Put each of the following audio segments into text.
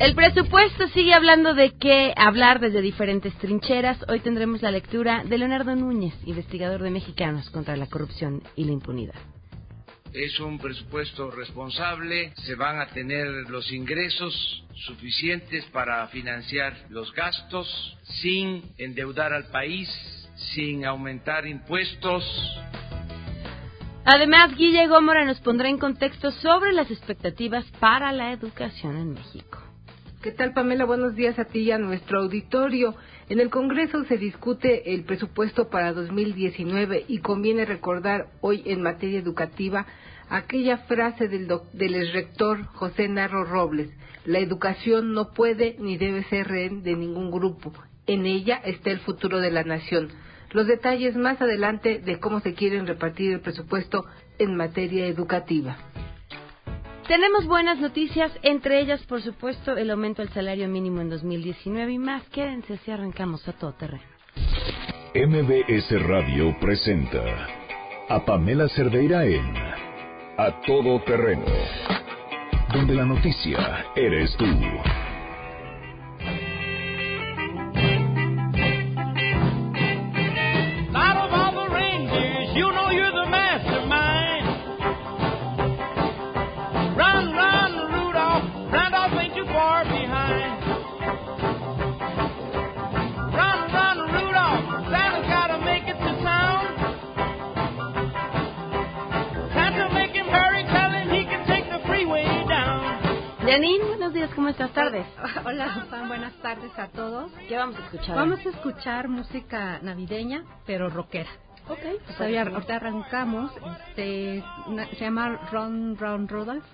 El presupuesto sigue hablando de qué hablar desde diferentes trincheras. Hoy tendremos la lectura de Leonardo Núñez, investigador de Mexicanos contra la corrupción y la impunidad. Es un presupuesto responsable, se van a tener los ingresos suficientes para financiar los gastos sin endeudar al país, sin aumentar impuestos. Además, Guille Gómora nos pondrá en contexto sobre las expectativas para la educación en México. ¿Qué tal, Pamela? Buenos días a ti y a nuestro auditorio. En el Congreso se discute el presupuesto para 2019 y conviene recordar hoy en materia educativa aquella frase del, del rector José Narro Robles. La educación no puede ni debe ser rehén de ningún grupo. En ella está el futuro de la nación. Los detalles más adelante de cómo se quieren repartir el presupuesto en materia educativa. Tenemos buenas noticias, entre ellas, por supuesto, el aumento del salario mínimo en 2019 y más. Quédense si arrancamos a todo terreno. MBS Radio presenta a Pamela Cerdeira en A Todo Terreno, donde la noticia eres tú. Buenos días, ¿cómo estás? Tardes. Hola, Juan, buenas tardes a todos. ¿Qué vamos a escuchar? Vamos a escuchar música navideña, pero rockera. Ok, pues ahorita arrancamos. Este, se llama Ron Ron Rudolph.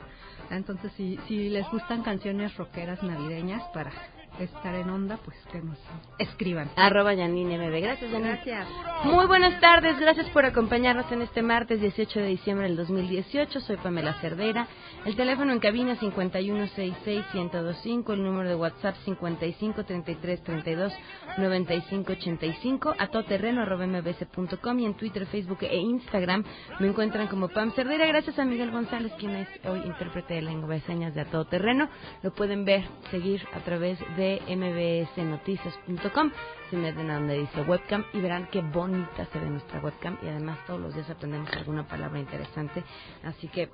Entonces, si, si les gustan canciones rockeras navideñas para estar en onda, pues que nos escriban. Arroba Yanine MB. Gracias, Yanine. Gracias. Muy buenas tardes. Gracias por acompañarnos en este martes 18 de diciembre del 2018. Soy Pamela Cerdeira. El teléfono en cabina 5166-1025. El número de WhatsApp 5533329585. A todoterreno arroba mbs.com. Y en Twitter, Facebook e Instagram me encuentran como Pam Cerdeira. Gracias a Miguel González, quien es hoy intérprete de lengua de señas de A Todo Terreno. Lo pueden ver, seguir a través de mbsnoticias.com. Se meten a donde dice webcam y verán qué bonita se ve nuestra webcam y además todos los días aprendemos alguna palabra interesante. Así que,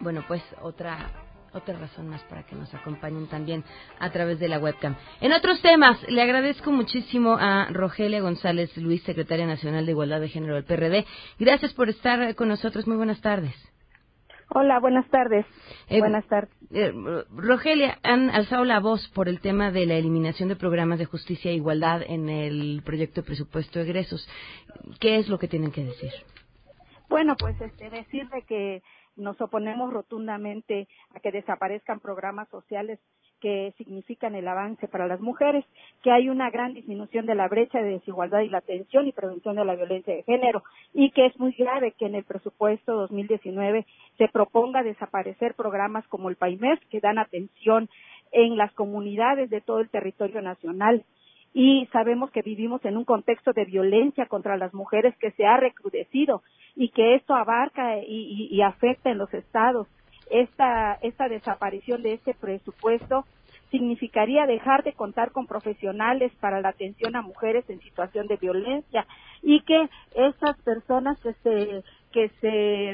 bueno, pues otra otra razón más para que nos acompañen también a través de la webcam. En otros temas, le agradezco muchísimo a Rogelia González Luis, secretaria nacional de Igualdad de Género del PRD. Gracias por estar con nosotros. Muy buenas tardes. Hola, buenas tardes. Eh, buenas tardes. Eh, Rogelia, han alzado la voz por el tema de la eliminación de programas de justicia e igualdad en el proyecto de presupuesto de egresos. ¿Qué es lo que tienen que decir? Bueno, pues este, decirle que nos oponemos rotundamente a que desaparezcan programas sociales que significan el avance para las mujeres, que hay una gran disminución de la brecha de desigualdad y la atención y prevención de la violencia de género y que es muy grave que en el presupuesto 2019 se proponga desaparecer programas como el PAIMES que dan atención en las comunidades de todo el territorio nacional. Y sabemos que vivimos en un contexto de violencia contra las mujeres que se ha recrudecido y que esto abarca y, y afecta en los estados esta, esta desaparición de este presupuesto significaría dejar de contar con profesionales para la atención a mujeres en situación de violencia y que esas personas que se que se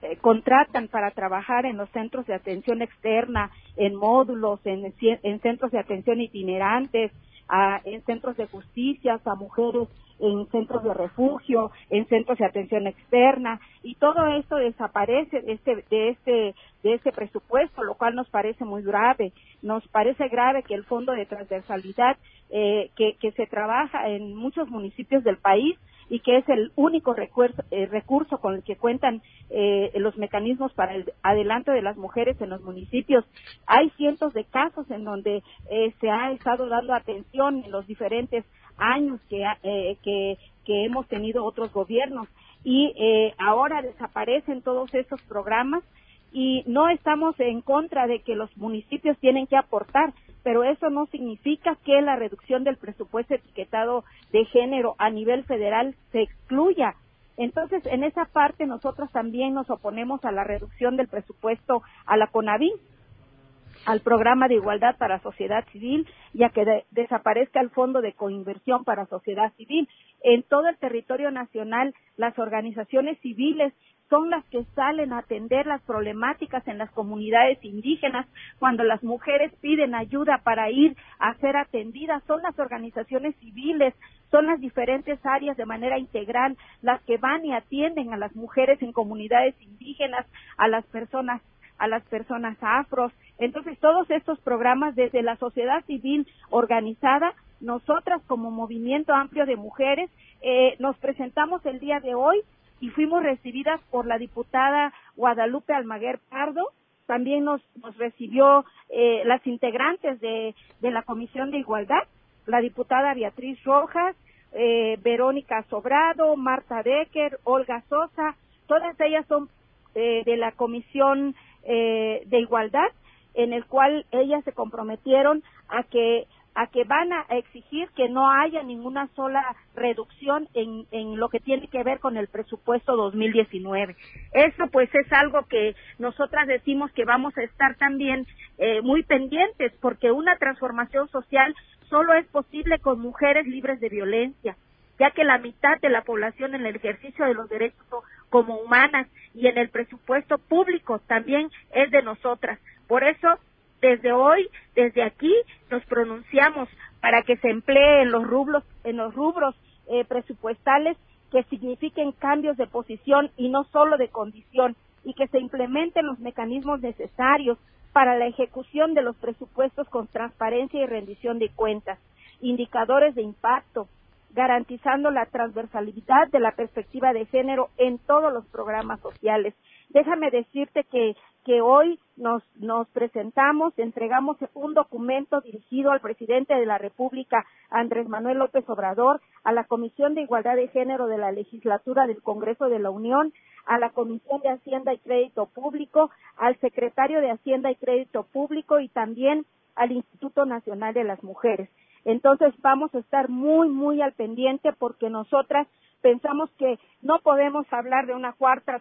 eh, contratan para trabajar en los centros de atención externa, en módulos, en, en centros de atención itinerantes, a, en centros de justicia, a mujeres en centros de refugio, en centros de atención externa y todo esto desaparece de este de este de este presupuesto, lo cual nos parece muy grave. Nos parece grave que el fondo de transversalidad eh, que, que se trabaja en muchos municipios del país y que es el único recurso, eh, recurso con el que cuentan eh, los mecanismos para el adelanto de las mujeres en los municipios. Hay cientos de casos en donde eh, se ha estado dando atención en los diferentes años que, eh, que, que hemos tenido otros gobiernos y eh, ahora desaparecen todos esos programas y no estamos en contra de que los municipios tienen que aportar, pero eso no significa que la reducción del presupuesto etiquetado de género a nivel federal se excluya. Entonces, en esa parte nosotros también nos oponemos a la reducción del presupuesto a la CONAVI. Al programa de igualdad para sociedad civil y a que desaparezca el fondo de coinversión para sociedad civil. En todo el territorio nacional, las organizaciones civiles son las que salen a atender las problemáticas en las comunidades indígenas. Cuando las mujeres piden ayuda para ir a ser atendidas, son las organizaciones civiles, son las diferentes áreas de manera integral las que van y atienden a las mujeres en comunidades indígenas, a las personas a las personas afros. Entonces, todos estos programas desde la sociedad civil organizada, nosotras como Movimiento Amplio de Mujeres, eh, nos presentamos el día de hoy y fuimos recibidas por la diputada Guadalupe Almaguer Pardo. También nos, nos recibió eh, las integrantes de, de la Comisión de Igualdad, la diputada Beatriz Rojas, eh, Verónica Sobrado, Marta Decker, Olga Sosa, todas ellas son eh, de la Comisión eh, de Igualdad, en el cual ellas se comprometieron a que a que van a exigir que no haya ninguna sola reducción en, en lo que tiene que ver con el presupuesto 2019. Eso pues es algo que nosotras decimos que vamos a estar también eh, muy pendientes porque una transformación social solo es posible con mujeres libres de violencia, ya que la mitad de la población en el ejercicio de los derechos como humanas y en el presupuesto público también es de nosotras. Por eso desde hoy, desde aquí, nos pronunciamos para que se emplee en los rubros, en los rubros eh, presupuestales que signifiquen cambios de posición y no solo de condición y que se implementen los mecanismos necesarios para la ejecución de los presupuestos con transparencia y rendición de cuentas, indicadores de impacto, garantizando la transversalidad de la perspectiva de género en todos los programas sociales. Déjame decirte que hoy nos, nos presentamos, entregamos un documento dirigido al presidente de la República, Andrés Manuel López Obrador, a la Comisión de Igualdad de Género de la Legislatura del Congreso de la Unión, a la Comisión de Hacienda y Crédito Público, al secretario de Hacienda y Crédito Público y también al Instituto Nacional de las Mujeres. Entonces vamos a estar muy, muy al pendiente porque nosotras pensamos que no podemos hablar de una cuarta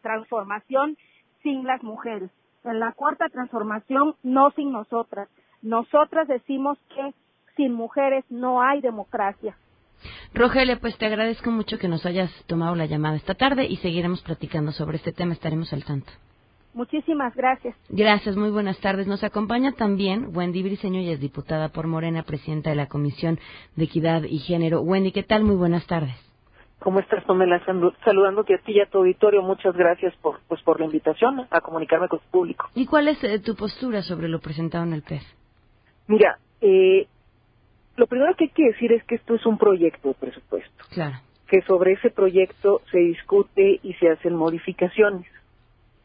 transformación sin las mujeres. En la cuarta transformación, no sin nosotras. Nosotras decimos que sin mujeres no hay democracia. Rogelia, pues te agradezco mucho que nos hayas tomado la llamada esta tarde y seguiremos platicando sobre este tema, estaremos al tanto. Muchísimas gracias. Gracias, muy buenas tardes. Nos acompaña también Wendy Briceño, y es diputada por Morena, presidenta de la Comisión de Equidad y Género. Wendy, ¿qué tal? Muy buenas tardes. ¿Cómo estás, Pamela? Saludándote a ti y a tu auditorio. Muchas gracias por, pues, por la invitación a comunicarme con tu público. ¿Y cuál es eh, tu postura sobre lo presentado en el PES? Mira, eh, lo primero que hay que decir es que esto es un proyecto de presupuesto. Claro. Que sobre ese proyecto se discute y se hacen modificaciones.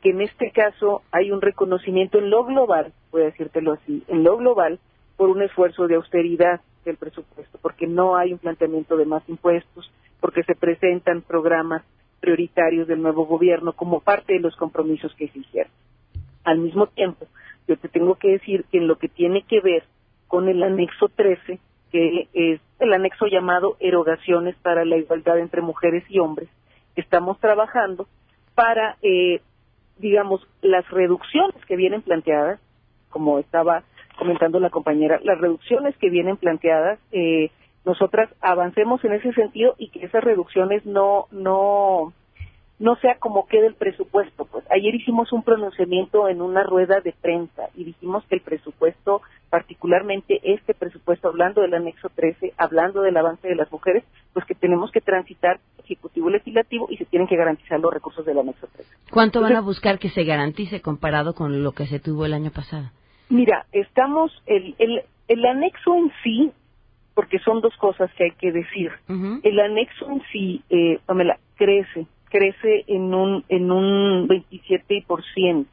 Que en este caso hay un reconocimiento en lo global, voy a decírtelo así, en lo global, por un esfuerzo de austeridad del presupuesto, porque no hay un planteamiento de más impuestos, porque se presentan programas prioritarios del nuevo gobierno como parte de los compromisos que se hicieron. Al mismo tiempo, yo te tengo que decir que en lo que tiene que ver con el anexo 13, que es el anexo llamado Erogaciones para la Igualdad entre Mujeres y Hombres, estamos trabajando para, eh, digamos, las reducciones que vienen planteadas, como estaba comentando la compañera, las reducciones que vienen planteadas eh, nosotras avancemos en ese sentido y que esas reducciones no no no sea como quede el presupuesto. Pues ayer hicimos un pronunciamiento en una rueda de prensa y dijimos que el presupuesto, particularmente este presupuesto, hablando del anexo 13, hablando del avance de las mujeres, pues que tenemos que transitar ejecutivo legislativo y se tienen que garantizar los recursos del anexo 13. ¿Cuánto van a buscar que se garantice comparado con lo que se tuvo el año pasado? Mira, estamos el el, el anexo en sí porque son dos cosas que hay que decir. El anexo en sí, eh, Pamela, crece, crece en un en un 27%.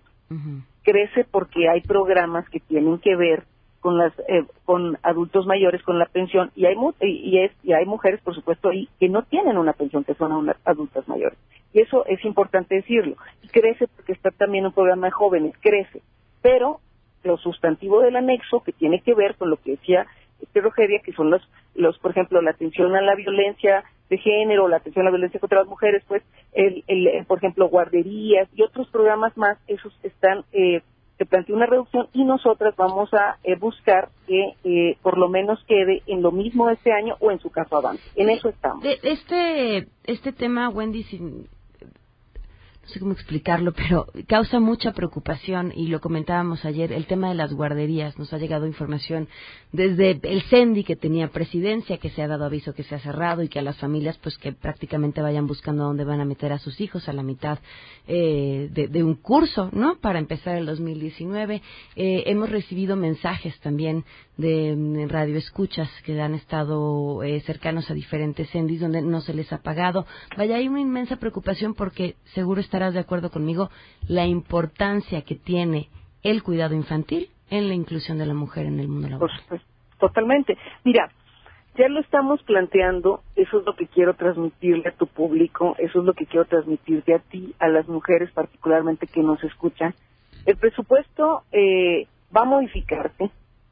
Crece porque hay programas que tienen que ver con las eh, con adultos mayores con la pensión y hay y, es, y hay mujeres por supuesto ahí que no tienen una pensión que son adultas mayores. Y eso es importante decirlo. Y crece porque está también un programa de jóvenes crece. Pero lo sustantivo del anexo que tiene que ver con lo que decía este que son los, los, por ejemplo, la atención a la violencia de género, la atención a la violencia contra las mujeres, pues, el, el, por ejemplo, guarderías y otros programas más, esos están eh, se plantea una reducción y nosotras vamos a eh, buscar que eh, por lo menos quede en lo mismo este año o en su caso avance. En eso estamos. este, este tema, Wendy, sin, sé cómo explicarlo, pero causa mucha preocupación y lo comentábamos ayer, el tema de las guarderías. Nos ha llegado información desde el CENDI que tenía presidencia, que se ha dado aviso que se ha cerrado y que a las familias pues que prácticamente vayan buscando dónde van a meter a sus hijos a la mitad eh, de, un curso, ¿no? Para empezar el 2019. Eh, hemos recibido mensajes también de mm, radio escuchas que han estado eh, cercanos a diferentes CENDIs donde no se les ha pagado. Vaya, hay una inmensa preocupación porque seguro estarás de acuerdo conmigo, la importancia que tiene el cuidado infantil en la inclusión de la mujer en el mundo laboral. Totalmente. Mira, ya lo estamos planteando, eso es lo que quiero transmitirle a tu público, eso es lo que quiero transmitirte a ti, a las mujeres particularmente que nos escuchan. El presupuesto eh, va a modificarse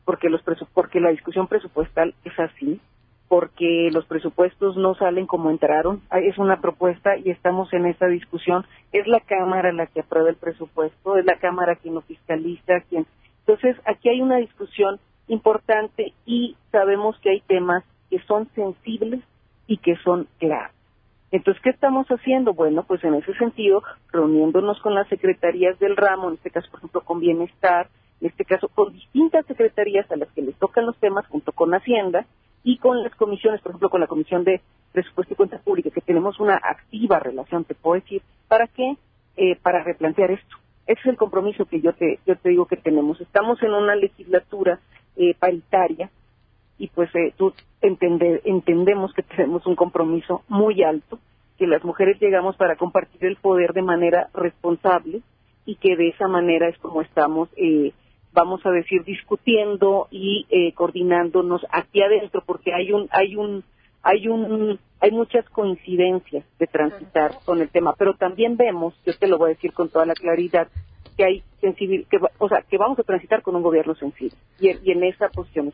porque los porque la discusión presupuestal es así porque los presupuestos no salen como entraron. Es una propuesta y estamos en esa discusión. Es la Cámara la que aprueba el presupuesto, es la Cámara quien lo fiscaliza, quien. Entonces, aquí hay una discusión importante y sabemos que hay temas que son sensibles y que son claros. Entonces, ¿qué estamos haciendo? Bueno, pues en ese sentido, reuniéndonos con las secretarías del ramo, en este caso, por ejemplo, con Bienestar, en este caso, con distintas secretarías a las que les tocan los temas, junto con Hacienda, y con las comisiones, por ejemplo, con la Comisión de Presupuesto y Cuenta Pública, que tenemos una activa relación, te puedo decir, ¿para qué? Eh, para replantear esto. Ese es el compromiso que yo te, yo te digo que tenemos. Estamos en una legislatura eh, paritaria y pues eh, tú entendemos que tenemos un compromiso muy alto, que las mujeres llegamos para compartir el poder de manera responsable y que de esa manera es como estamos eh, vamos a decir, discutiendo y eh, coordinándonos aquí adentro, porque hay un, hay un, hay un, hay muchas coincidencias de transitar con el tema, pero también vemos, yo te lo voy a decir con toda la claridad, que hay sensibil, que, o sea, que vamos a transitar con un gobierno sensible. Y, y en esa posición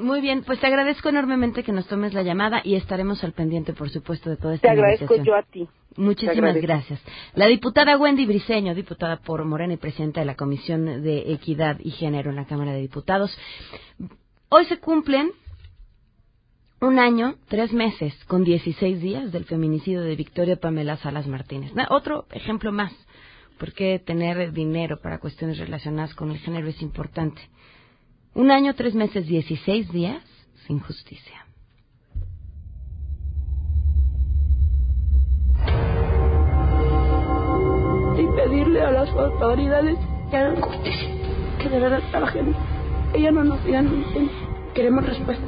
muy bien, pues te agradezco enormemente que nos tomes la llamada y estaremos al pendiente, por supuesto, de todo esto. Te agradezco yo a ti. Muchísimas gracias. La diputada Wendy Briceño, diputada por Morena y presidenta de la Comisión de Equidad y Género en la Cámara de Diputados. Hoy se cumplen un año, tres meses, con 16 días del feminicidio de Victoria Pamela Salas Martínez. Otro ejemplo más, porque tener dinero para cuestiones relacionadas con el género es importante. Un año, tres meses, dieciséis días sin justicia. Y pedirle a las autoridades que hagan justicia, que de verdad trabajen. Ella no nos digan, queremos respuesta.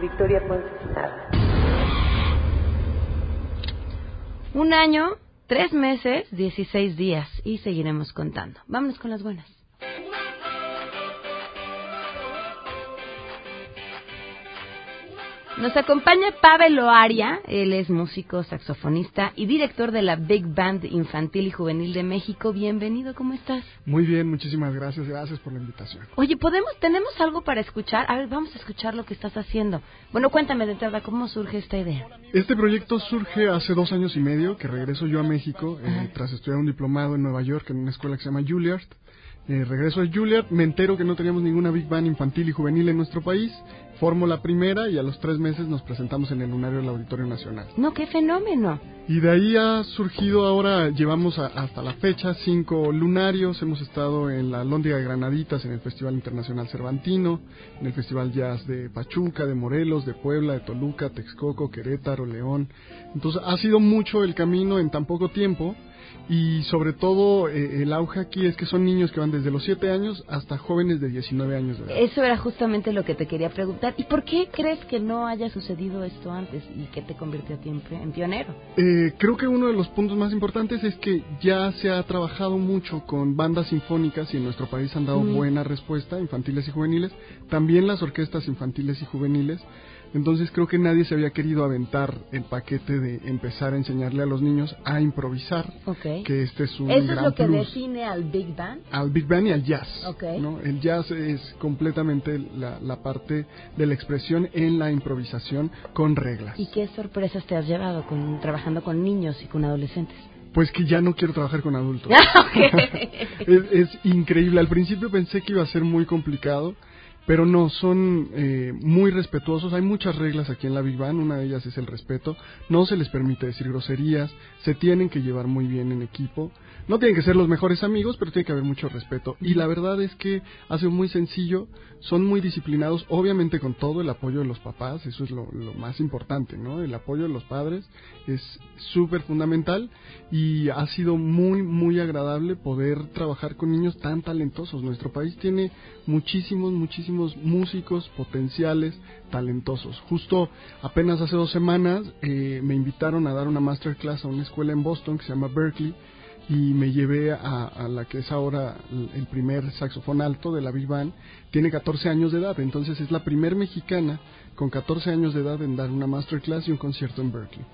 Victoria fue asesinada. Un año, tres meses, dieciséis días y seguiremos contando. Vámonos con las buenas. Nos acompaña Pavel Loaria, él es músico, saxofonista y director de la Big Band Infantil y Juvenil de México. Bienvenido, ¿cómo estás? Muy bien, muchísimas gracias, gracias por la invitación. Oye, ¿podemos, tenemos algo para escuchar? A ver, vamos a escuchar lo que estás haciendo. Bueno, cuéntame de entrada, ¿cómo surge esta idea? Este proyecto surge hace dos años y medio, que regreso yo a México, eh, tras estudiar un diplomado en Nueva York en una escuela que se llama Juilliard. Eh, regreso a Juilliard, me entero que no teníamos ninguna Big Band infantil y juvenil en nuestro país formo la primera y a los tres meses nos presentamos en el lunario del Auditorio Nacional. No, qué fenómeno. Y de ahí ha surgido ahora, llevamos hasta la fecha cinco lunarios, hemos estado en la Lóndiga de Granaditas, en el Festival Internacional Cervantino, en el Festival Jazz de Pachuca, de Morelos, de Puebla, de Toluca, Texcoco, Querétaro, León. Entonces ha sido mucho el camino en tan poco tiempo y sobre todo eh, el auge aquí es que son niños que van desde los 7 años hasta jóvenes de 19 años de edad. Eso era justamente lo que te quería preguntar. ¿Y por qué crees que no haya sucedido esto antes y que te convirtió a ti en, pionero? Eh, creo que uno de los puntos más importantes es que ya se ha trabajado mucho con bandas sinfónicas y en nuestro país han dado buena respuesta, infantiles y juveniles, también las orquestas infantiles y juveniles. Entonces creo que nadie se había querido aventar el paquete de empezar a enseñarle a los niños a improvisar. Que este es un ¿Eso es lo que define al Big Band? Al Big Band y al jazz. ¿no? El jazz es completamente la, la, parte de la expresión en la improvisación con reglas. ¿Y qué sorpresas te has llevado con, trabajando con niños y con adolescentes? Pues que ya no quiero trabajar con adultos. es, es, increíble. Al principio pensé que iba a ser muy complicado, pero no, son eh, muy respetuosos. Hay muchas reglas aquí en la Big Bang, una de ellas es el respeto. No se les permite decir groserías, se tienen que llevar muy bien en equipo. No tienen que ser los mejores amigos, pero tiene que haber mucho respeto. Y la verdad es que hace muy sencillo, son muy disciplinados, obviamente con todo el apoyo de los papás, eso es lo, más importante, ¿no? El apoyo de los padres es súper fundamental y ha sido muy, muy agradable poder trabajar con niños tan talentosos. Nuestro país tiene muchísimos, muchísimos músicos potenciales, talentosos. Justo apenas hace dos semanas eh, me invitaron a dar una masterclass a una escuela en Boston que se llama Berkeley y me llevé a, a, la que es ahora el primer saxofón alto de la Big Band. Tiene 14 años de edad, entonces es la primer mexicana con 14 años de edad en dar una masterclass y un concierto en Berkeley.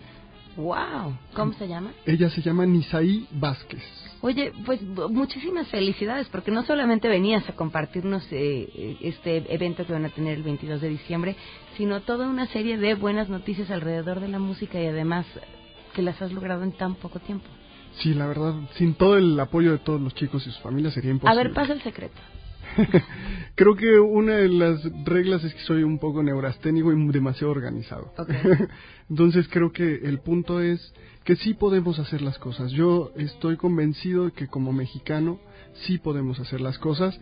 ¡Wow! ¿Cómo se llama? Ella se llama Nisaí Vázquez. Oye, pues muchísimas felicidades, porque no solamente venías a compartirnos eh, este evento que van a tener el 22 de diciembre, sino toda una serie de buenas noticias alrededor de la música y además que las has logrado en tan poco tiempo. Sí, la verdad, sin todo el apoyo de todos los chicos y sus familias sería imposible. A ver, pasa el secreto. Creo que una de las reglas es que soy un poco neurasténico y demasiado organizado. Okay. Entonces creo que el punto es que sí podemos hacer las cosas. Yo estoy convencido de que como mexicano sí podemos hacer las cosas.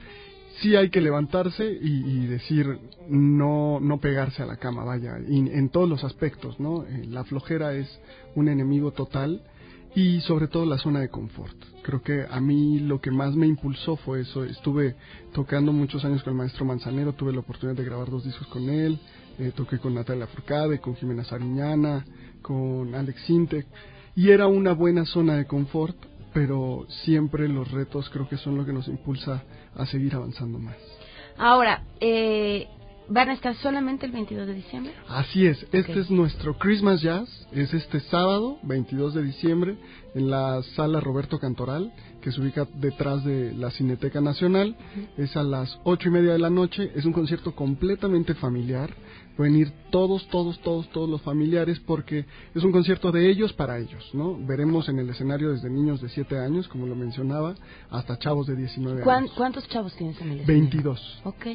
Sí hay que levantarse y, y decir no no pegarse a la cama, vaya, y en todos los aspectos, ¿no? Eh, la flojera es un enemigo total y sobre todo la zona de confort. Creo que a mí lo que más me impulsó fue eso. Estuve tocando muchos años con el maestro Manzanero, tuve la oportunidad de grabar dos discos con él, eh, toqué con Natalia Furcade, con Jimena Sariñana, con Alex Sintek, y era una buena zona de confort, pero siempre los retos creo que son lo que nos impulsa a seguir avanzando más. Ahora, eh, ¿Van a estar solamente el 22 de diciembre? Así es, este es nuestro Christmas Jazz, es este sábado, 22 de diciembre, en la sala Roberto Cantoral, que se ubica detrás de la Cineteca Nacional, uh -huh. es a las ocho y media de la noche, es un concierto completamente familiar, pueden ir todos, todos, todos, todos los familiares porque es un concierto de ellos para ellos, ¿no? Veremos en el escenario desde niños de 7 años, como lo mencionaba, hasta chavos de 19 años. ¿Cuántos chavos tienes en el escenario? 22. Ok,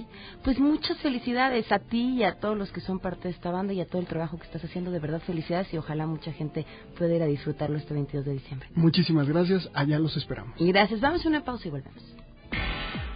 pues muchas felicidades a ti y a todos los que son parte de esta banda y a todo el trabajo que estás haciendo, de verdad felicidades y ojalá mucha gente pueda ir a disfrutarlo este 22 de diciembre. Muchísimas gracias, allá los esperamos. Y gracias, vamos a una pausa y volvemos.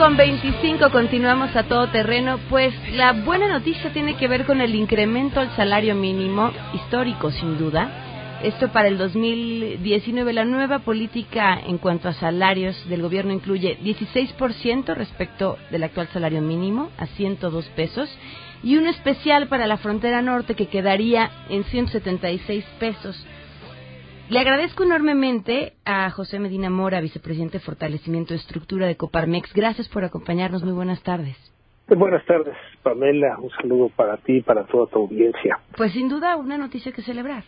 Con 25 continuamos a todo terreno, pues la buena noticia tiene que ver con el incremento al salario mínimo, histórico sin duda. Esto para el 2019, la nueva política en cuanto a salarios del gobierno incluye 16% respecto del actual salario mínimo a 102 pesos y uno especial para la frontera norte que quedaría en 176 pesos. Le agradezco enormemente a José Medina Mora, vicepresidente de Fortalecimiento de Estructura de Coparmex. Gracias por acompañarnos. Muy buenas tardes. Muy buenas tardes, Pamela. Un saludo para ti y para toda tu audiencia. Pues sin duda una noticia que celebrar.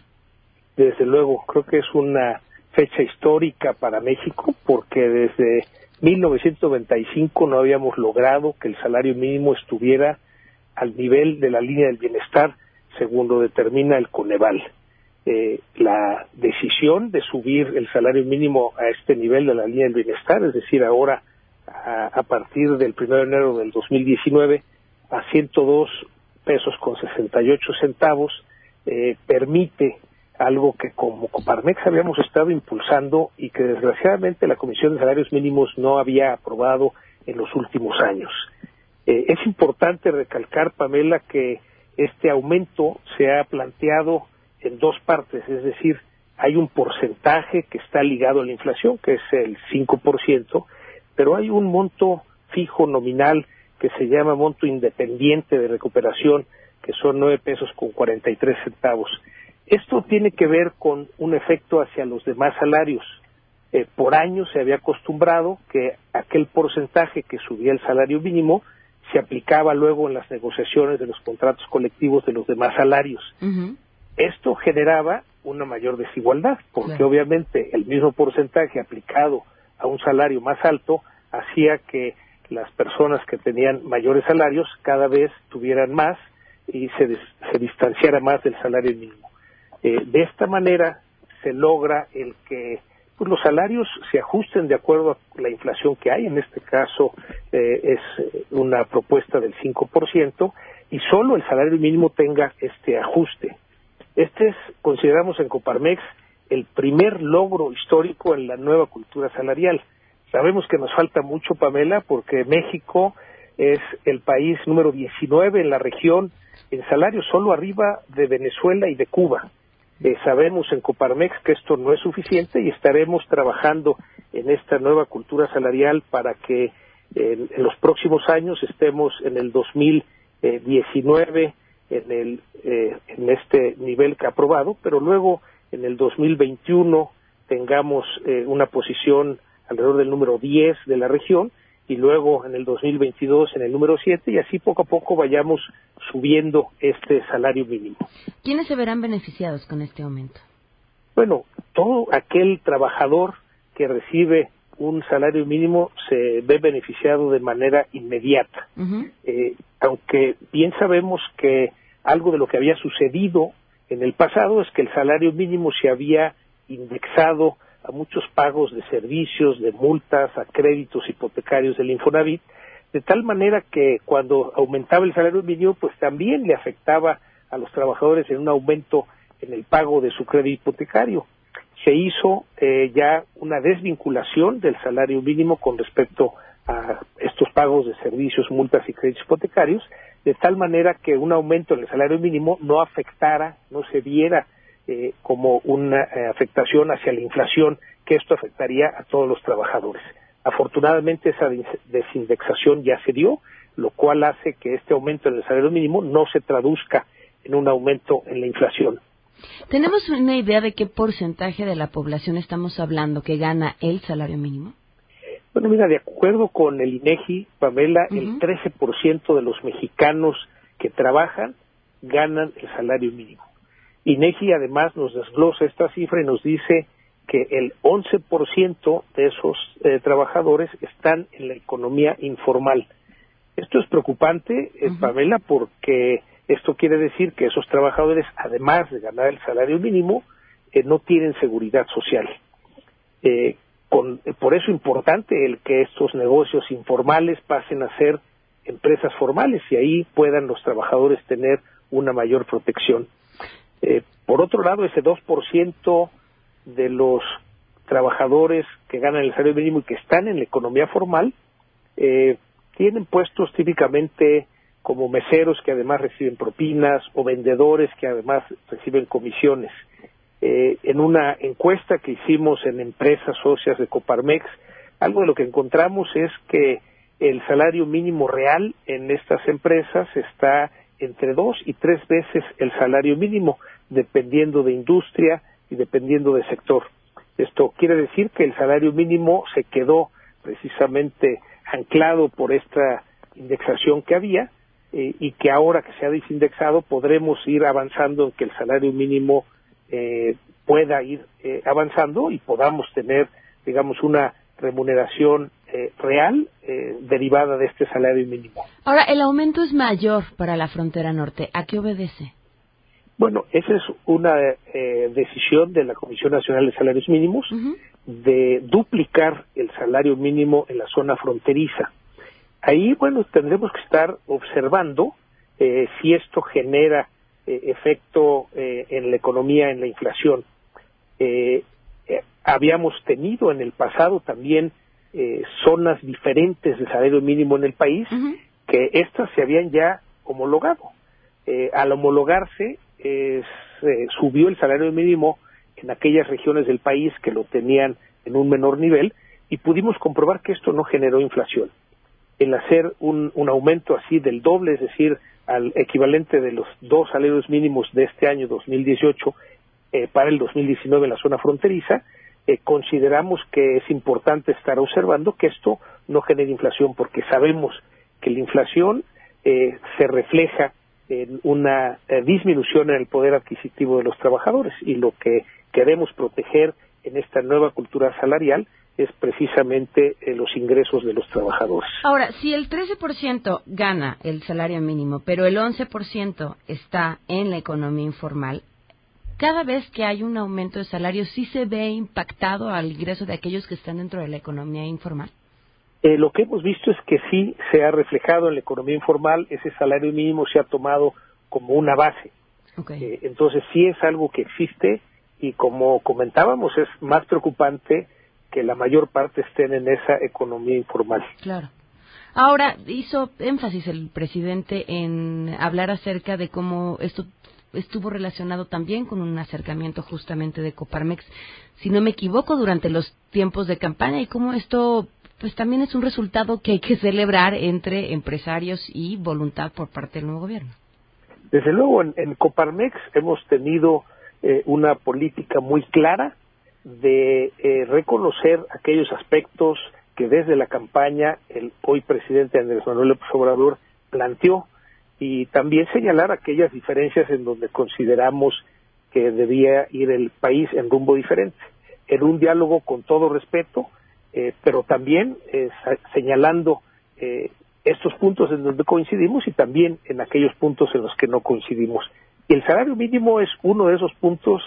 Desde luego, creo que es una fecha histórica para México porque desde 1995 no habíamos logrado que el salario mínimo estuviera al nivel de la línea del bienestar según lo determina el Coneval eh, la decisión de subir el salario mínimo a este nivel de la línea del bienestar, es decir, ahora a, partir del 1 de enero del 2019 a 102 pesos con 68 centavos, eh, permite algo que como Coparmex habíamos estado impulsando y que desgraciadamente la Comisión de Salarios Mínimos no había aprobado en los últimos años. Eh, es importante recalcar, Pamela, que este aumento se ha planteado en dos partes, es decir, hay un porcentaje que está ligado a la inflación, que es el 5%, pero hay un monto fijo nominal que se llama monto independiente de recuperación, que son nueve pesos con 43 centavos. Esto tiene que ver con un efecto hacia los demás salarios. Eh, por años se había acostumbrado que aquel porcentaje que subía el salario mínimo se aplicaba luego en las negociaciones de los contratos colectivos de los demás salarios. Esto generaba una mayor desigualdad, porque obviamente el mismo porcentaje aplicado a un salario más alto hacía que las personas que tenían mayores salarios cada vez tuvieran más y se, se distanciara más del salario mínimo. Eh, de esta manera se logra el que pues, los salarios se ajusten de acuerdo a la inflación que hay. En este caso eh, es una propuesta del 5% y solo el salario mínimo tenga este ajuste. Este es, consideramos en Coparmex, el primer logro histórico en la nueva cultura salarial. Sabemos que nos falta mucho, Pamela, porque México es el país número 19 en la región en salario, solo arriba de Venezuela y de Cuba. Eh, sabemos en Coparmex que esto no es suficiente y estaremos trabajando en esta nueva cultura salarial para que en los próximos años estemos en el 2019 en, el, eh, en este nivel que ha aprobado, pero luego en el 2021 tengamos eh, una posición alrededor del número 10 de la región y luego en el 2022 en el número 7 y así poco a poco vayamos subiendo este salario mínimo. ¿Quiénes se verán beneficiados con este aumento? Bueno, todo aquel trabajador que recibe un salario mínimo se ve beneficiado de manera inmediata. eh, aunque bien sabemos que algo de lo que había sucedido en el pasado es que el salario mínimo se había indexado a muchos pagos de servicios, de multas, a créditos hipotecarios del Infonavit, de tal manera que cuando aumentaba el salario mínimo, pues también le afectaba a los trabajadores en un aumento en el pago de su crédito hipotecario. Se hizo eh, ya una desvinculación del salario mínimo con respecto a estos pagos de servicios, multas y créditos hipotecarios, de tal manera que un aumento en el salario mínimo no afectara, no se viera eh, como una eh, afectación hacia la inflación, que esto afectaría a todos los trabajadores. Afortunadamente esa desindexación ya se dio, lo cual hace que este aumento en el salario mínimo no se traduzca en un aumento en la inflación. ¿Tenemos una idea de qué porcentaje de la población estamos hablando que gana el salario mínimo? Bueno, mira, de acuerdo con el INEGI, Pamela, el 13% de los mexicanos que trabajan ganan el salario mínimo. INEGI además nos desglosa esta cifra y nos dice que el 11% de esos eh, trabajadores están en la economía informal. Esto es preocupante, eh, Pamela, porque esto quiere decir que esos trabajadores, además de ganar el salario mínimo, eh, no tienen seguridad social. Con, por eso es importante el que estos negocios informales pasen a ser empresas formales y ahí puedan los trabajadores tener una mayor protección. Eh, por otro lado, ese 2% de los trabajadores que ganan el salario mínimo y que están en la economía formal eh, tienen puestos típicamente como meseros que además reciben propinas o vendedores que además reciben comisiones. Eh, en una encuesta que hicimos en empresas socias de Coparmex, algo de lo que encontramos es que el salario mínimo real en estas empresas está entre dos y tres veces el salario mínimo, dependiendo de industria y dependiendo de sector. Esto quiere decir que el salario mínimo se quedó precisamente anclado por esta indexación que había eh, y que ahora que se ha desindexado podremos ir avanzando en que el salario mínimo eh, pueda ir eh, avanzando y podamos tener, digamos, una remuneración eh, real eh, derivada de este salario mínimo. Ahora, el aumento es mayor para la frontera norte. ¿A qué obedece? Bueno, esa es una eh, decisión de la Comisión Nacional de Salarios Mínimos de duplicar el salario mínimo en la zona fronteriza. Ahí, bueno, tendremos que estar observando si esto genera efecto en la economía, en la inflación. habíamos tenido en el pasado también eh, zonas diferentes de salario mínimo en el país, que estas se habían ya homologado. Eh, al homologarse, eh, subió el salario mínimo en aquellas regiones del país que lo tenían en un menor nivel y pudimos comprobar que esto no generó inflación. El hacer un, un aumento así del doble, es decir, al equivalente de los dos salarios mínimos de este año 2018 eh, para el 2019 en la zona fronteriza, eh, consideramos que es importante estar observando que esto no genere inflación porque sabemos que la inflación eh, se refleja en una eh, disminución en el poder adquisitivo de los trabajadores y lo que queremos proteger en esta nueva cultura salarial es precisamente eh, los ingresos de los trabajadores. Ahora, si el 13% gana el salario mínimo, pero el 11% está en la economía informal, cada vez que hay un aumento de salario, ¿sí se ve impactado al ingreso de aquellos que están dentro de la economía informal? Eh, lo que hemos visto es que sí se ha reflejado en la economía informal, ese salario mínimo se ha tomado como una base. Eh, entonces sí es algo que existe y como comentábamos es más preocupante que la mayor parte estén en esa economía informal. Claro. Ahora, hizo énfasis el presidente en hablar acerca de cómo esto estuvo relacionado también con un acercamiento justamente de Coparmex, si no me equivoco, durante los tiempos de campaña y cómo esto pues también es un resultado que hay que celebrar entre empresarios y voluntad por parte del nuevo gobierno. Desde luego, en, Coparmex hemos tenido eh, una política muy clara de eh, reconocer aquellos aspectos que desde la campaña el hoy presidente Andrés Manuel López Obrador planteó y también señalar aquellas diferencias en donde consideramos que debía ir el país en rumbo diferente, en un diálogo con todo respeto, eh, pero también eh, señalando estos puntos en donde coincidimos y también en aquellos puntos en los que no coincidimos. Y el salario mínimo es uno de esos puntos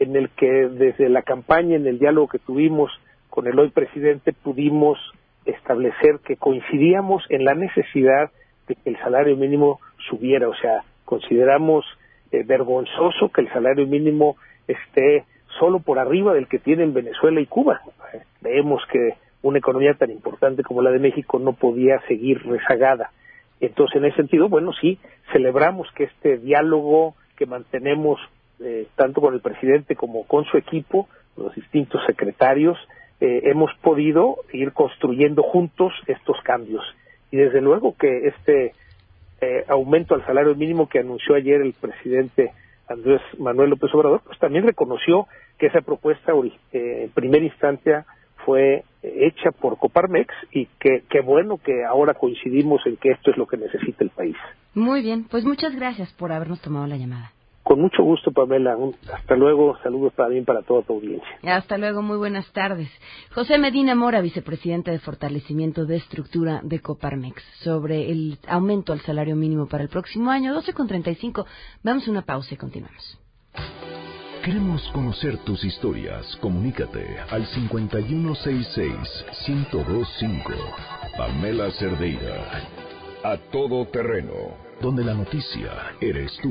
en el que desde la campaña, en el diálogo que tuvimos con el hoy presidente, pudimos establecer que coincidíamos en la necesidad de que el salario mínimo subiera. O sea, consideramos eh, vergonzoso que el salario mínimo esté solo por arriba del que tienen Venezuela y Cuba. Eh, vemos que una economía tan importante como la de México no podía seguir rezagada. Entonces, en ese sentido, bueno, sí, celebramos que este diálogo que mantenemos eh, tanto con el presidente como con su equipo, los distintos secretarios, eh, hemos podido ir construyendo juntos estos cambios. Y desde luego que este eh, aumento al salario mínimo que anunció ayer el presidente Andrés Manuel López Obrador, pues también reconoció que esa propuesta en primera instancia fue hecha por Coparmex y que, bueno que ahora coincidimos en que esto es lo que necesita el país. Muy bien, pues muchas gracias por habernos tomado la llamada. Con mucho gusto, Pamela. hasta luego. Saludos también para toda tu audiencia. Hasta luego. Muy buenas tardes. José Medina Mora, vicepresidente de Fortalecimiento de Estructura de Coparmex, sobre el aumento al salario mínimo para el próximo año, 12,35. Vamos a una pausa y continuamos. Queremos conocer tus historias. Comunícate al 5166-1025. Pamela Cerdeira. A todo terreno. Donde la noticia eres tú.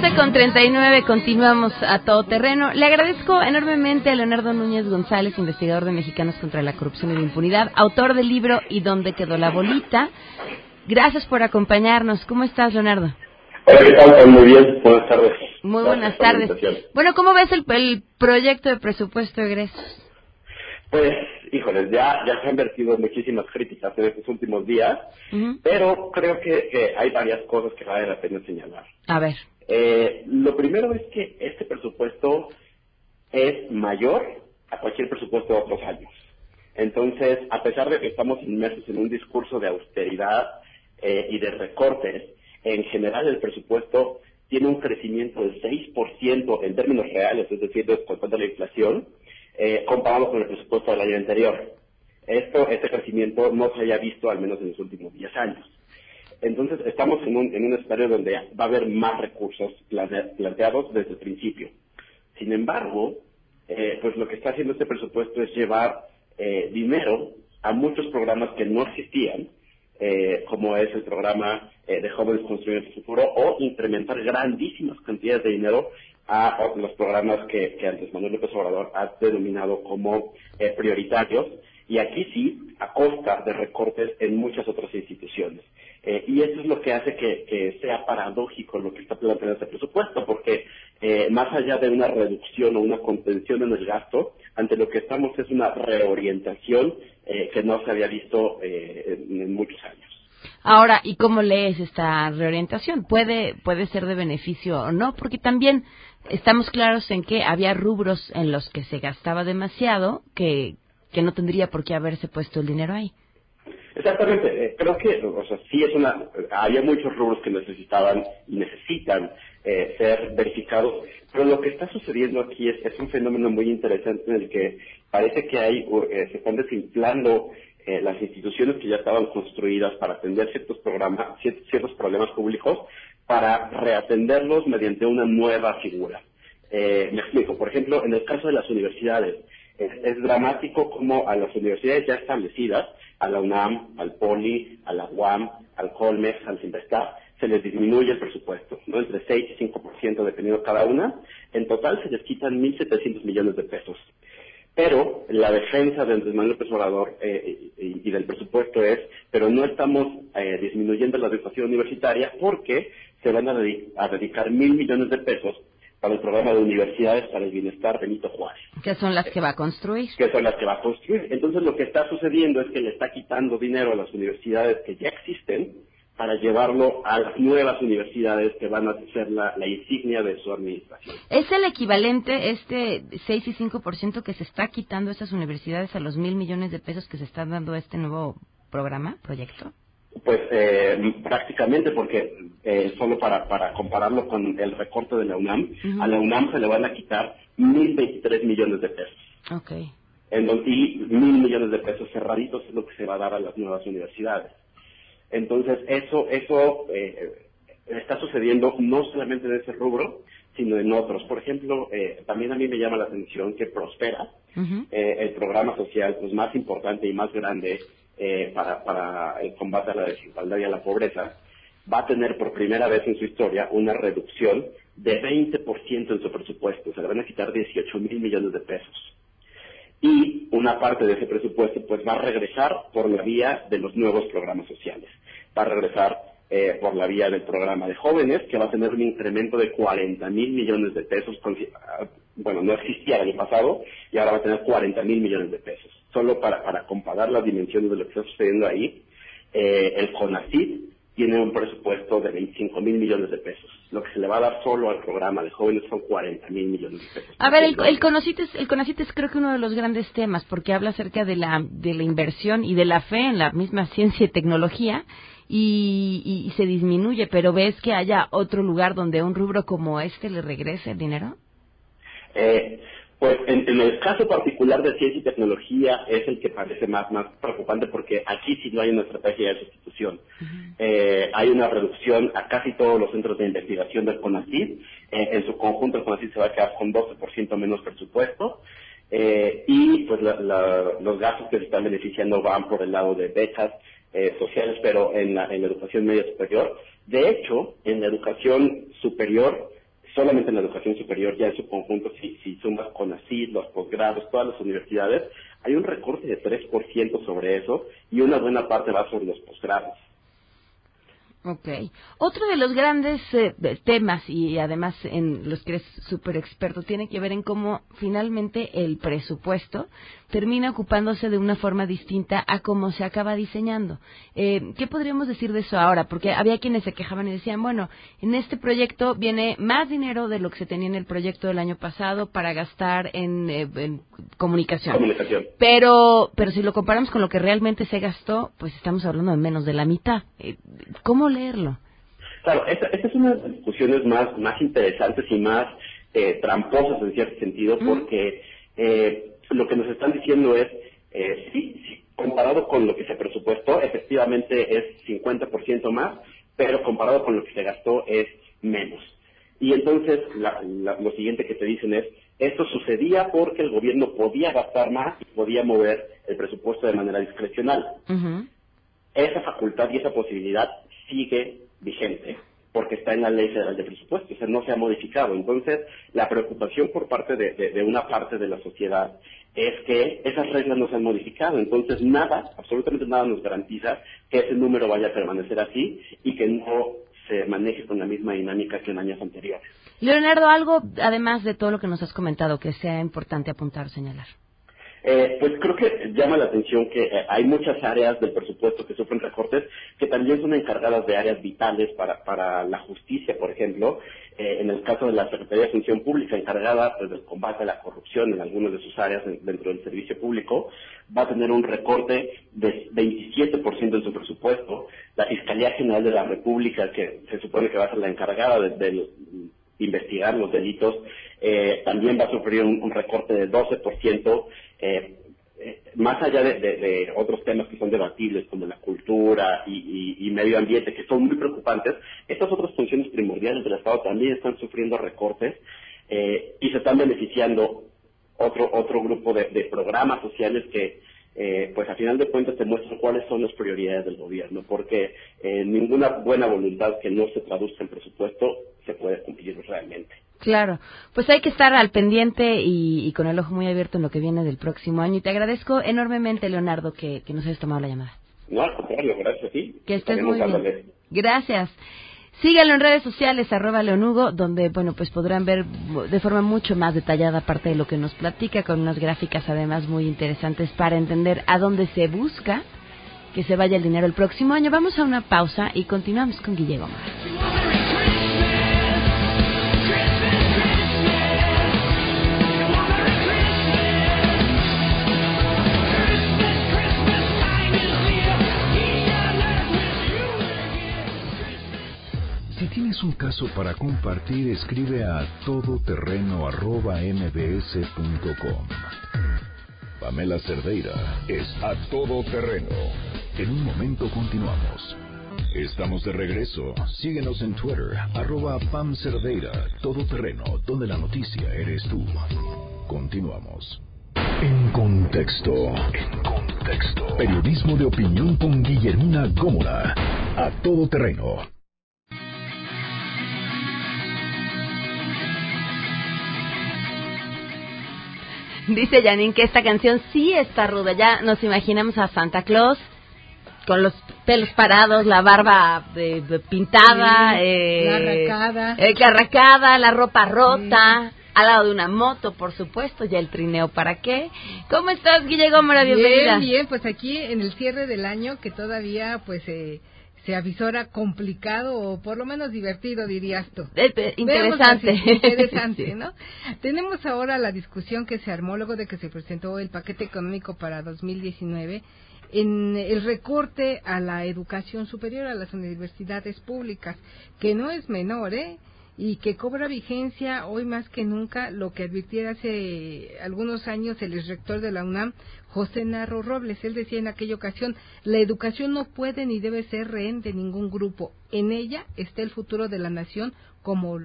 12 con 39, continuamos a todo terreno. Le agradezco enormemente a Leonardo Núñez González, investigador de Mexicanos contra la Corrupción y la Impunidad, autor del libro ¿Y dónde quedó la bolita? Gracias por acompañarnos. ¿Cómo estás, Leonardo? Hola, ¿qué tal? Muy bien, buenas tardes. Muy buenas tardes. Bueno, ¿cómo ves el, el proyecto de presupuesto de egresos? Pues, híjoles, ya, ya se han vertido muchísimas críticas en estos últimos días, pero creo que, que, hay varias cosas que vale la pena señalar. A ver. Eh, lo primero es que este presupuesto es mayor a cualquier presupuesto de otros años. Entonces, a pesar de que estamos inmersos en un discurso de austeridad eh, y de recortes, en general el presupuesto tiene un crecimiento del 6% en términos reales, es decir, descontando la inflación, eh, comparado con el presupuesto del año anterior. Esto, este crecimiento no se haya visto al menos en los últimos 10 años. Entonces, estamos en un, en un escenario donde va a haber más recursos planteados desde el principio. Sin embargo, eh, pues lo que está haciendo este presupuesto es llevar eh, dinero a muchos programas que no existían, eh, como es el programa de jóvenes construyendo el futuro, o incrementar grandísimas cantidades de dinero a, los programas que, que antes Manuel López Obrador ha denominado como prioritarios, y aquí sí, a costa de recortes en muchas otras instituciones. Eh, y eso es lo que hace que, sea paradójico lo que está planteando este presupuesto, porque eh, más allá de una reducción o una contención en el gasto, ante lo que estamos es una reorientación eh, que no se había visto en, muchos años. Ahora, ¿y cómo lees esta reorientación? ¿Puede, puede ser de beneficio o no? Porque también estamos claros en que había rubros en los que se gastaba demasiado que, que no tendría por qué haberse puesto el dinero ahí. Exactamente, eh, creo que, o sea, sí es una, había muchos rubros que necesitaban y necesitan eh, ser verificados, pero lo que está sucediendo aquí es, es, un fenómeno muy interesante en el que parece que hay, eh, se están desinflando las instituciones que ya estaban construidas para atender ciertos programas, ciertos problemas públicos, para reatenderlos mediante una nueva figura. me explico, por ejemplo, en el caso de las universidades, es, dramático como a las universidades ya establecidas, a la UNAM, al POLI, a la UAM, al COLMEX, al CIMBESTAR, se les disminuye el presupuesto, ¿no? entre 6 y 5% dependiendo cada una. En total se les quitan 1.700 millones de pesos. Pero la defensa de Andrés Manuel López Obrador eh, y, del presupuesto es, pero no estamos eh, disminuyendo la educación universitaria porque se van a dedicar mil millones de pesos para el programa de universidades para el bienestar Benito Juárez. ¿Qué son las que va a construir? Que son las que va a construir. Entonces lo que está sucediendo es que le está quitando dinero a las universidades que ya existen para llevarlo a las nuevas universidades que van a ser la, insignia de su administración. ¿Es el equivalente este 6 y 5% que se está quitando a esas universidades a los mil millones de pesos que se están dando a este nuevo programa, proyecto? Pues eh, prácticamente porque eh, solo para, para compararlo con el recorte de la UNAM, a la UNAM se le van a quitar 1.023 millones de pesos. Okay. En y mil millones de pesos cerraditos es lo que se va a dar a las nuevas universidades. Entonces, eso, eso eh, está sucediendo no solamente en ese rubro, sino en otros. Por ejemplo, eh, también a mí me llama la atención que Prospera, eh, el programa social pues, más importante y más grande eh, para, para el combate a la desigualdad y a la pobreza, va a tener por primera vez en su historia una reducción de 20% en su presupuesto. Se le van a quitar 18 mil millones de pesos. Y una parte de ese presupuesto pues va a regresar por la vía de los nuevos programas sociales. Va a regresar eh, por la vía del programa de jóvenes, que va a tener un incremento de 40 mil millones de pesos. Ah, bueno, no existía el año pasado y ahora va a tener 40 mil millones de pesos solo para, para comparar las dimensiones de lo que está sucediendo ahí, eh, el CONACYT tiene un presupuesto de 25 mil millones de pesos. Lo que se le va a dar solo al programa de jóvenes son 40 mil millones de pesos. A ver, el, el, CONACYT es, el CONACYT es creo que uno de los grandes temas porque habla acerca de la, de la inversión y de la fe en la misma ciencia y tecnología y, y, se disminuye, pero ¿ves que haya otro lugar donde un rubro como este le regrese el dinero? Eh, pues en, el caso particular de ciencia y tecnología es el que parece más, más preocupante porque aquí sí no hay una estrategia de sustitución. Eh, hay una reducción a casi todos los centros de investigación del CONACYT. Eh, en su conjunto el CONACYT se va a quedar con 12% menos presupuesto. Eh, y pues los gastos que se están beneficiando van por el lado de becas sociales, pero en la, en la educación media superior. De hecho, en la educación superior solamente en la educación superior, ya en su conjunto, si, si sumas CONACYT, los posgrados, todas las universidades, hay un recorte de 3% sobre eso y una buena parte va sobre los posgrados. Ok. Otro de los grandes eh, temas, y además en los que eres súper experto, tiene que ver en cómo finalmente el presupuesto termina ocupándose de una forma distinta a cómo se acaba diseñando. Eh, ¿Qué podríamos decir de eso ahora? Porque había quienes se quejaban y decían, bueno, en este proyecto viene más dinero de lo que se tenía en el proyecto del año pasado para gastar en, eh, comunicación. comunicación. Pero, pero si lo comparamos con lo que realmente se gastó, pues estamos hablando de menos de la mitad. ¿Cómo leerlo. Claro, esta, es una de las discusiones más, más interesantes y más eh, tramposas en cierto sentido, porque eh, lo que nos están diciendo es, eh, sí, comparado con lo que se presupuestó, efectivamente es 50% más, pero comparado con lo que se gastó es menos. Y entonces lo siguiente que te dicen es, esto sucedía porque el gobierno podía gastar más y podía mover el presupuesto de manera discrecional. Esa facultad y esa posibilidad sigue vigente porque está en la ley federal de presupuesto, o sea, no se ha modificado. Entonces, la preocupación por parte de, una parte de la sociedad es que esas reglas no se han modificado. Entonces, nada, absolutamente nada nos garantiza que ese número vaya a permanecer así y que no se maneje con la misma dinámica que en años anteriores. Leonardo, algo además de todo lo que nos has comentado que sea importante apuntar o señalar. Eh, pues creo que llama la atención que eh, hay muchas áreas del presupuesto que sufren recortes que también son encargadas de áreas vitales para, para la justicia, por ejemplo. Eh, en el caso de la Secretaría de Función Pública, encargada pues, del combate a la corrupción en algunas de sus áreas dentro del servicio público, va a tener un recorte de 27% en su presupuesto. La Fiscalía General de la República, que se supone que va a ser la encargada de, investigar los delitos, también va a sufrir un recorte de 12%. Eh, eh, más allá de, otros temas que son debatibles como la cultura y, medio ambiente, que son muy preocupantes, estas otras funciones primordiales del Estado también están sufriendo recortes eh, y se están beneficiando otro otro grupo de, programas sociales que, pues a final de cuentas te muestran cuáles son las prioridades del gobierno, porque ninguna buena voluntad que no se traduzca en presupuesto se puede cumplir realmente. Claro, pues hay que estar al pendiente y, con el ojo muy abierto en lo que viene del próximo año. Y te agradezco enormemente, Leonardo, que, nos hayas tomado la llamada. No, al contrario, gracias a ti. Que estés muy bien. Gracias. Síganlo en redes sociales, arroba leonugo, donde, bueno, pues podrán ver de forma mucho más detallada parte de lo que nos platica, con unas gráficas además muy interesantes para entender a dónde se busca que se vaya el dinero el próximo año. Vamos a una pausa y continuamos con Guillermo. Tienes un caso para compartir, escribe a todoterreno.mbs.com. Pamela Cerdeira es a todoterreno. En un momento continuamos. Estamos de regreso. Síguenos en Twitter, arroba Pam Cerdeira, todoterreno, donde la noticia eres tú. Continuamos. En contexto. En contexto. Periodismo de opinión con Guillermina Gómora. A todoterreno. Dice Janine que esta canción sí está ruda. Ya nos imaginamos a Santa Claus con los pelos parados, la barba pintada, eh, la arracada, eh, la arracada, la ropa rota. Al lado de una moto, por supuesto, ya el trineo, ¿para qué? ¿Cómo estás, Guille Gómez? Bienvenida. Bien, bien, pues aquí en el cierre del año, que todavía, pues, eh, se avisora complicado o por lo menos divertido, dirías tú. interesante. interesante, ¿no? Tenemos ahora la discusión que se armó luego de que se presentó el paquete económico para 2019 en el recorte a la educación superior, a las universidades públicas, que no es menor, ¿eh? Y que cobra vigencia hoy más que nunca lo que advirtiera hace algunos años el rector de la UNAM, José Narro Robles. Él decía en aquella ocasión, la educación no puede ni debe ser rehén de ningún grupo. En ella está el futuro de la nación como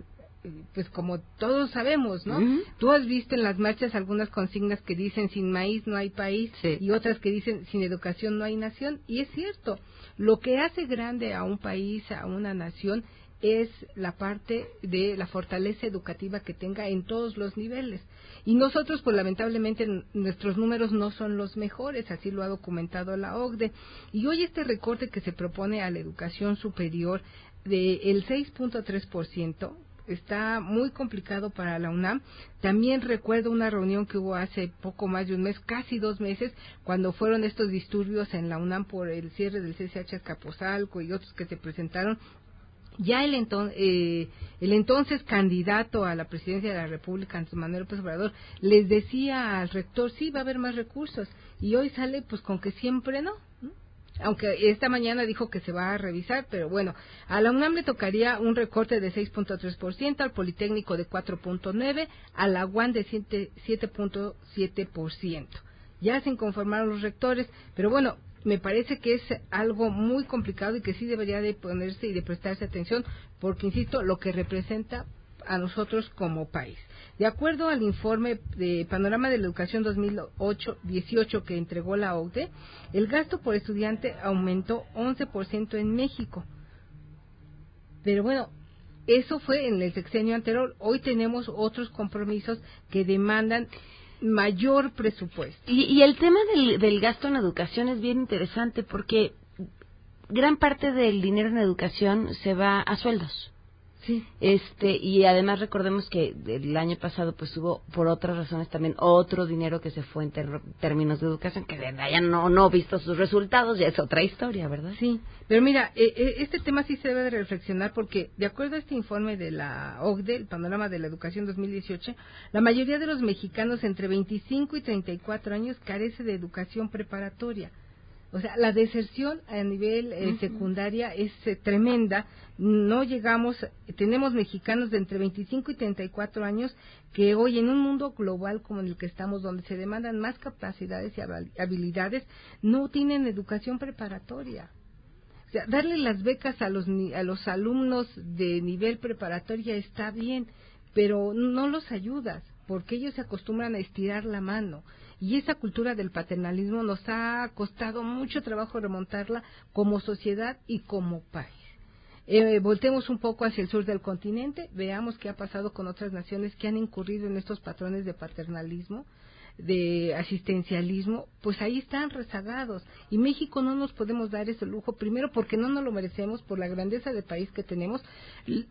pues como todos sabemos, ¿no? Tú has visto en las marchas algunas consignas que dicen sin maíz no hay país y otras que dicen sin educación no hay nación y es cierto. Lo que hace grande a un país, a una nación es la parte de la fortaleza educativa que tenga en todos los niveles. Y nosotros, pues lamentablemente, nuestros números no son los mejores, así lo ha documentado la OCDE. Y hoy este recorte que se propone a la educación superior del 6.3%, está muy complicado para la UNAM. También recuerdo una reunión que hubo hace poco más de un mes, casi dos meses, cuando fueron estos disturbios en la UNAM por el cierre del CCH Escapozalco y otros que se presentaron ya el, eh, el entonces candidato a la presidencia de la República, Andrés Manuel López Obrador, les decía al rector, sí, va a haber más recursos, y hoy sale pues con que siempre no. Aunque esta mañana dijo que se va a revisar, pero bueno, a la UNAM le tocaría un recorte de 6.3%, al Politécnico de 4.9%, a la UAN de 7.7%. ya se conformaron los rectores, pero bueno, me parece que es algo muy complicado y que sí debería de ponerse y de prestarse atención, porque insisto, lo que representa a nosotros como país. De acuerdo al informe de Panorama de la Educación 2018 que entregó la OCDE, el gasto por estudiante aumentó 11% en México. Pero bueno, eso fue en el sexenio anterior. Hoy tenemos otros compromisos que demandan mayor presupuesto. Y, el tema del, del gasto en educación es bien interesante porque gran parte del dinero en educación se va a sueldos. Este, y además recordemos que el año pasado pues hubo por otras razones también otro dinero que se fue en términos de educación que de ya no no visto sus resultados, ya es otra historia, ¿verdad? Sí. Pero mira, eh, eh, este tema sí se debe de reflexionar porque de acuerdo a este informe de la OCDE, el panorama de la educación 2018, la mayoría de los mexicanos entre 25 y 34 años carece de educación preparatoria. O sea, la deserción a nivel eh, secundaria es eh, tremenda. No llegamos, tenemos mexicanos de entre 25 y 34 años que hoy en un mundo global como en el que estamos, donde se demandan más capacidades y habilidades, no tienen educación preparatoria. O sea, darle las becas a los, a los alumnos de nivel preparatoria está bien, pero no los ayudas, porque ellos se acostumbran a estirar la mano y esa cultura del paternalismo nos ha costado mucho trabajo remontarla como sociedad y como país. Eh, voltemos un poco hacia el sur del continente, veamos qué ha pasado con otras naciones que han incurrido en estos patrones de paternalismo, de asistencialismo, pues ahí están rezagados. Y México no nos podemos dar ese lujo, primero porque no nos lo merecemos por la grandeza del país que tenemos.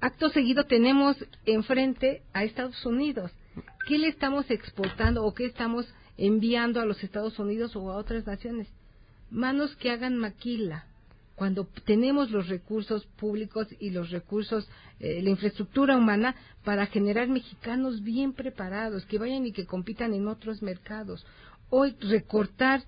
Acto seguido tenemos enfrente a Estados Unidos. ¿Qué le estamos exportando o qué estamos enviando a los Estados Unidos o a otras naciones. Manos que hagan maquila. Cuando tenemos los recursos públicos y los recursos, eh, la infraestructura humana para generar mexicanos bien preparados, que vayan y que compitan en otros mercados. Hoy recortar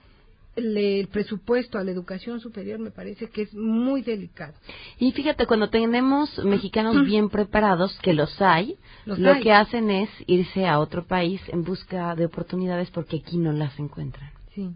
el, presupuesto a la educación superior me parece que es muy delicado. Y fíjate, cuando tenemos mexicanos bien preparados, que los hay, lo que hacen es irse a otro país en busca de oportunidades porque aquí no las encuentran. Sí.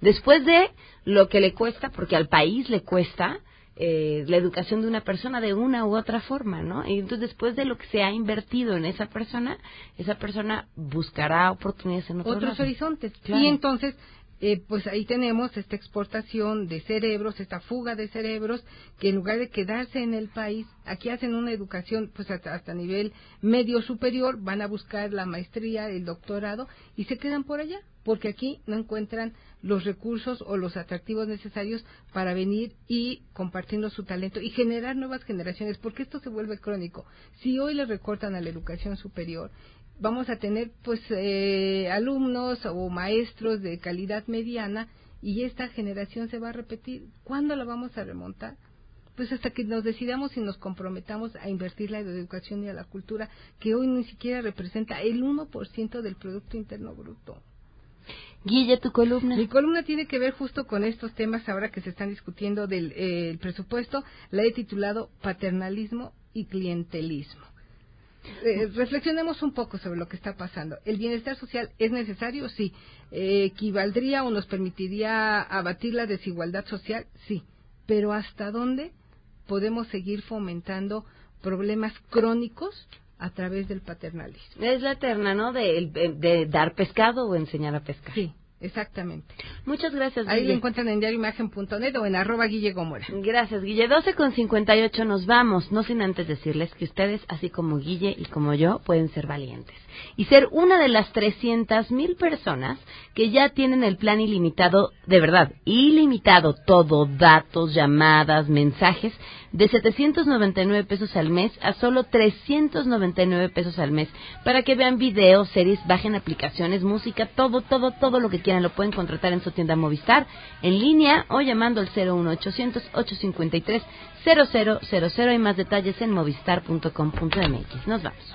Después de lo que le cuesta, porque al país le cuesta, eh, la educación de una persona de una u otra forma, ¿no? Y entonces después de lo que se ha invertido en esa persona, esa persona buscará oportunidades en otros horizontes. Y entonces eh, pues ahí tenemos esta exportación de cerebros, esta fuga de cerebros, que en lugar de quedarse en el país, aquí hacen una educación pues hasta, hasta nivel medio superior, van a buscar la maestría, el doctorado y se quedan por allá, porque aquí no encuentran los recursos o los atractivos necesarios para venir y compartiendo su talento y generar nuevas generaciones, porque esto se vuelve crónico. Si hoy le recortan a la educación superior vamos a tener pues eh, alumnos o maestros de calidad mediana y esta generación se va a repetir. ¿Cuándo la vamos a remontar? Pues hasta que nos decidamos y nos comprometamos a invertir la educación y a la cultura, que hoy ni siquiera representa el 1% del Producto Interno Bruto. Guille, tu columna. Mi columna tiene que ver justo con estos temas ahora que se están discutiendo del eh, presupuesto. La he titulado Paternalismo y Clientelismo. Eh, reflexionemos un poco sobre lo que está pasando. ¿El bienestar social es necesario? Sí. Eh, ¿Equivaldría o nos permitiría abatir la desigualdad social? Sí. Pero ¿hasta dónde podemos seguir fomentando problemas crónicos a través del paternalismo? Es la eterna, ¿no? De, de dar pescado o enseñar a pescar. Sí. Exactamente. Muchas gracias, Ahí lo encuentran en diarioimagen.net o en arroba Guille Gracias, Guille. 12 con 58 nos vamos, no sin antes decirles que ustedes, así como Guille y como yo, pueden ser valientes y ser una de las 300 mil personas que ya tienen el plan ilimitado, de verdad, ilimitado, todo, datos, llamadas, mensajes, de 799 pesos al mes a solo 399 pesos al mes, para que vean videos, series, bajen aplicaciones, música, todo, todo, todo lo que quieran lo pueden contratar en su tienda Movistar, en línea o llamando al 01800 853 0000. Hay más detalles en movistar.com.mx. Nos vamos.